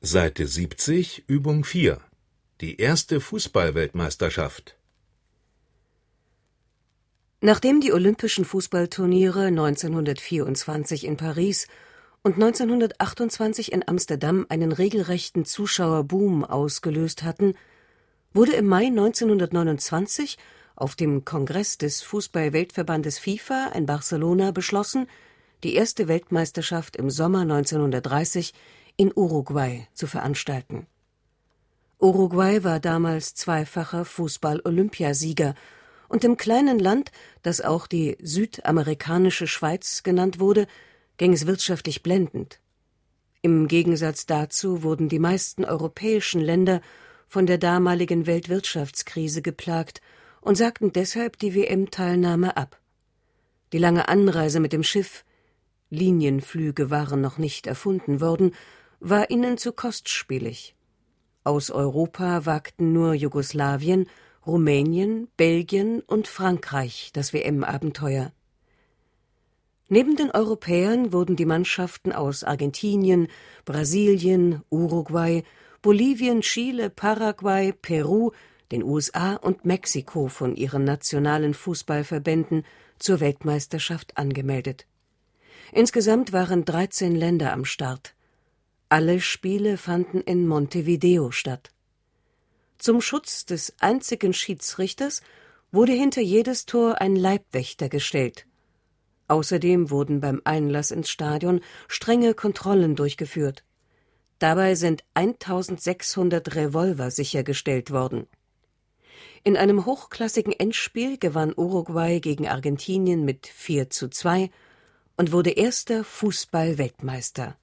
Seite 70, Übung 4. Die erste Fußballweltmeisterschaft. Nachdem die Olympischen Fußballturniere 1924 in Paris und 1928 in Amsterdam einen regelrechten Zuschauerboom ausgelöst hatten, wurde im Mai 1929 auf dem Kongress des Fußball-Weltverbandes FIFA in Barcelona beschlossen, die erste Weltmeisterschaft im Sommer 1930 in Uruguay zu veranstalten. Uruguay war damals zweifacher Fußball-Olympiasieger und im kleinen Land, das auch die südamerikanische Schweiz genannt wurde, ging es wirtschaftlich blendend. Im Gegensatz dazu wurden die meisten europäischen Länder von der damaligen Weltwirtschaftskrise geplagt und sagten deshalb die WM-Teilnahme ab. Die lange Anreise mit dem Schiff Linienflüge waren noch nicht erfunden worden, war ihnen zu kostspielig. Aus Europa wagten nur Jugoslawien Rumänien, Belgien und Frankreich das WM-Abenteuer. Neben den Europäern wurden die Mannschaften aus Argentinien, Brasilien, Uruguay, Bolivien, Chile, Paraguay, Peru, den USA und Mexiko von ihren nationalen Fußballverbänden zur Weltmeisterschaft angemeldet. Insgesamt waren 13 Länder am Start. Alle Spiele fanden in Montevideo statt. Zum Schutz des einzigen Schiedsrichters wurde hinter jedes Tor ein Leibwächter gestellt. Außerdem wurden beim Einlass ins Stadion strenge Kontrollen durchgeführt. Dabei sind 1600 Revolver sichergestellt worden. In einem hochklassigen Endspiel gewann Uruguay gegen Argentinien mit 4 zu 2 und wurde erster Fußball-Weltmeister